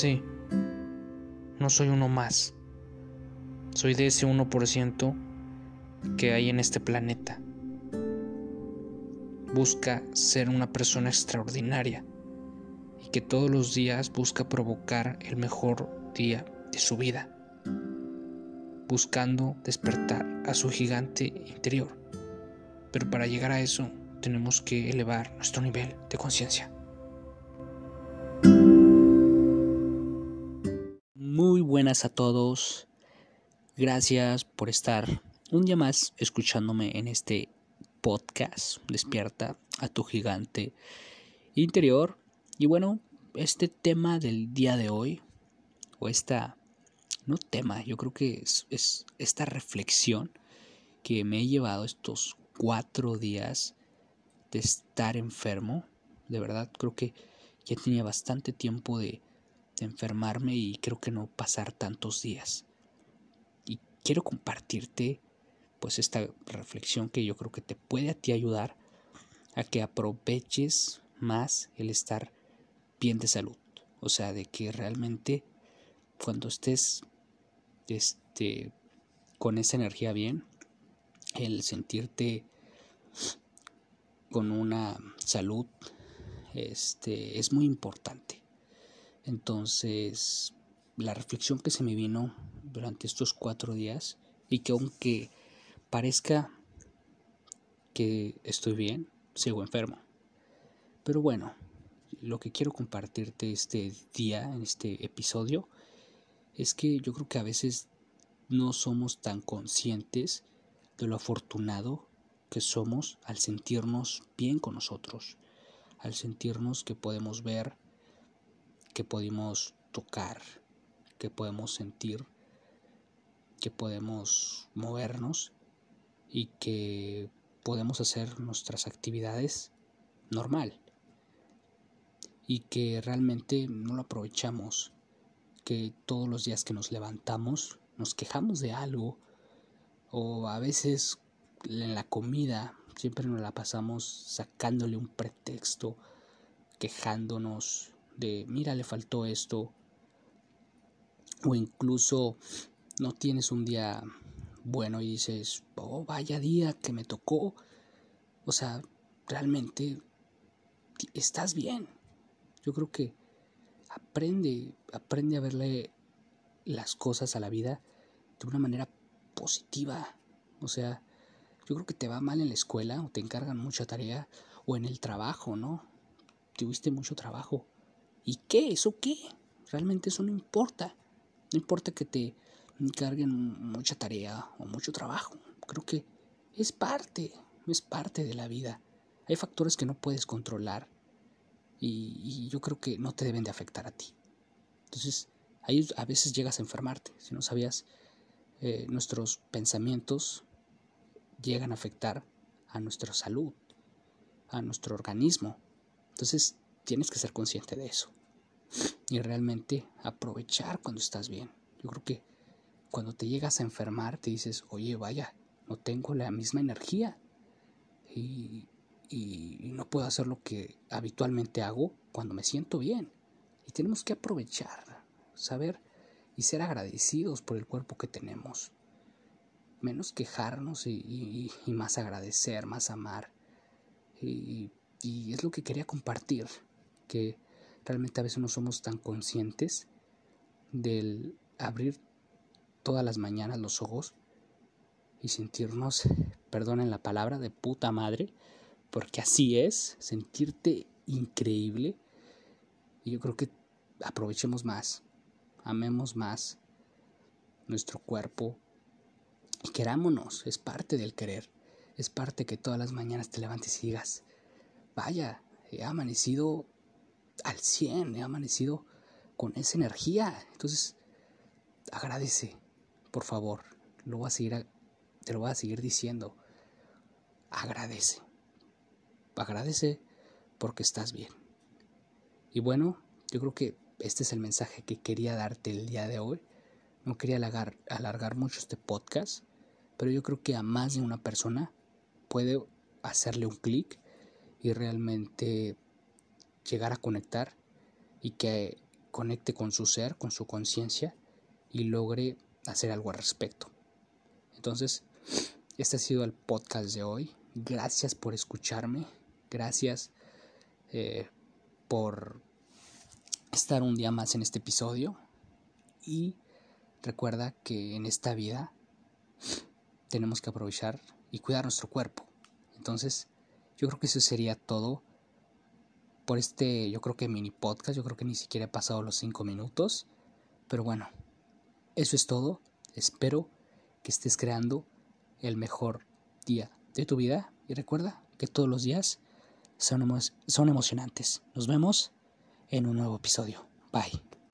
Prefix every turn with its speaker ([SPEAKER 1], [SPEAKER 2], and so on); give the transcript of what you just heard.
[SPEAKER 1] Sí, no soy uno más. Soy de ese 1% que hay en este planeta. Busca ser una persona extraordinaria y que todos los días busca provocar el mejor día de su vida, buscando despertar a su gigante interior. Pero para llegar a eso tenemos que elevar nuestro nivel de conciencia. Buenas a todos. Gracias por estar un día más escuchándome en este podcast. Despierta a tu gigante interior. Y bueno, este tema del día de hoy, o esta, no tema, yo creo que es, es esta reflexión que me he llevado estos cuatro días de estar enfermo. De verdad, creo que ya tenía bastante tiempo de enfermarme y creo que no pasar tantos días. Y quiero compartirte pues esta reflexión que yo creo que te puede a ti ayudar a que aproveches más el estar bien de salud. O sea, de que realmente cuando estés este, con esa energía bien, el sentirte con una salud este, es muy importante. Entonces, la reflexión que se me vino durante estos cuatro días y que aunque parezca que estoy bien, sigo enfermo. Pero bueno, lo que quiero compartirte este día, en este episodio, es que yo creo que a veces no somos tan conscientes de lo afortunado que somos al sentirnos bien con nosotros, al sentirnos que podemos ver que podemos tocar, que podemos sentir, que podemos movernos y que podemos hacer nuestras actividades normal y que realmente no lo aprovechamos, que todos los días que nos levantamos nos quejamos de algo o a veces en la comida siempre nos la pasamos sacándole un pretexto, quejándonos, de, mira, le faltó esto, o incluso no tienes un día bueno y dices, oh, vaya día que me tocó. O sea, realmente estás bien. Yo creo que aprende, aprende a verle las cosas a la vida de una manera positiva. O sea, yo creo que te va mal en la escuela o te encargan mucha tarea o en el trabajo, ¿no? Tuviste mucho trabajo. ¿Y qué? ¿Eso qué? Realmente eso no importa. No importa que te encarguen mucha tarea o mucho trabajo. Creo que es parte, es parte de la vida. Hay factores que no puedes controlar y, yo creo que no te deben de afectar a ti. Entonces, ahí a veces llegas a enfermarte. Si no sabías, eh, nuestros pensamientos llegan a afectar a nuestra salud, a nuestro organismo. Entonces, tienes que ser consciente de eso. Y realmente aprovechar cuando estás bien. Yo creo que cuando te llegas a enfermar te dices, oye, vaya, no tengo la misma energía. Y, y no puedo hacer lo que habitualmente hago cuando me siento bien. Y tenemos que aprovechar, saber y ser agradecidos por el cuerpo que tenemos. Menos quejarnos y, y más agradecer, más amar. Y, y es lo que quería compartir que realmente a veces no somos tan conscientes del abrir todas las mañanas los ojos y sentirnos, perdonen la palabra, de puta madre, porque así es, sentirte increíble. Y yo creo que aprovechemos más, amemos más nuestro cuerpo y querámonos, es parte del querer, es parte que todas las mañanas te levantes y digas, vaya, he amanecido al 100, he amanecido con esa energía. Entonces, agradece, por favor. Lo voy a seguir, te lo voy a seguir diciendo. Agradece. Agradece porque estás bien. Y bueno, yo creo que este es el mensaje que quería darte el día de hoy. No quería alargar, alargar mucho este podcast, pero yo creo que a más de una persona puede hacerle un clic y realmente llegar a conectar y que conecte con su ser, con su conciencia y logre hacer algo al respecto. Entonces, este ha sido el podcast de hoy. Gracias por escucharme. Gracias eh, por estar un día más en este episodio. Y recuerda que en esta vida tenemos que aprovechar y cuidar nuestro cuerpo. Entonces, yo creo que eso sería todo por este, yo creo que mini podcast. Yo creo que ni siquiera he pasado los cinco minutos. Pero bueno, eso es todo. Espero que estés creando el mejor día de tu vida. Y recuerda que todos los días son, son emocionantes. Nos vemos en un nuevo episodio. Bye.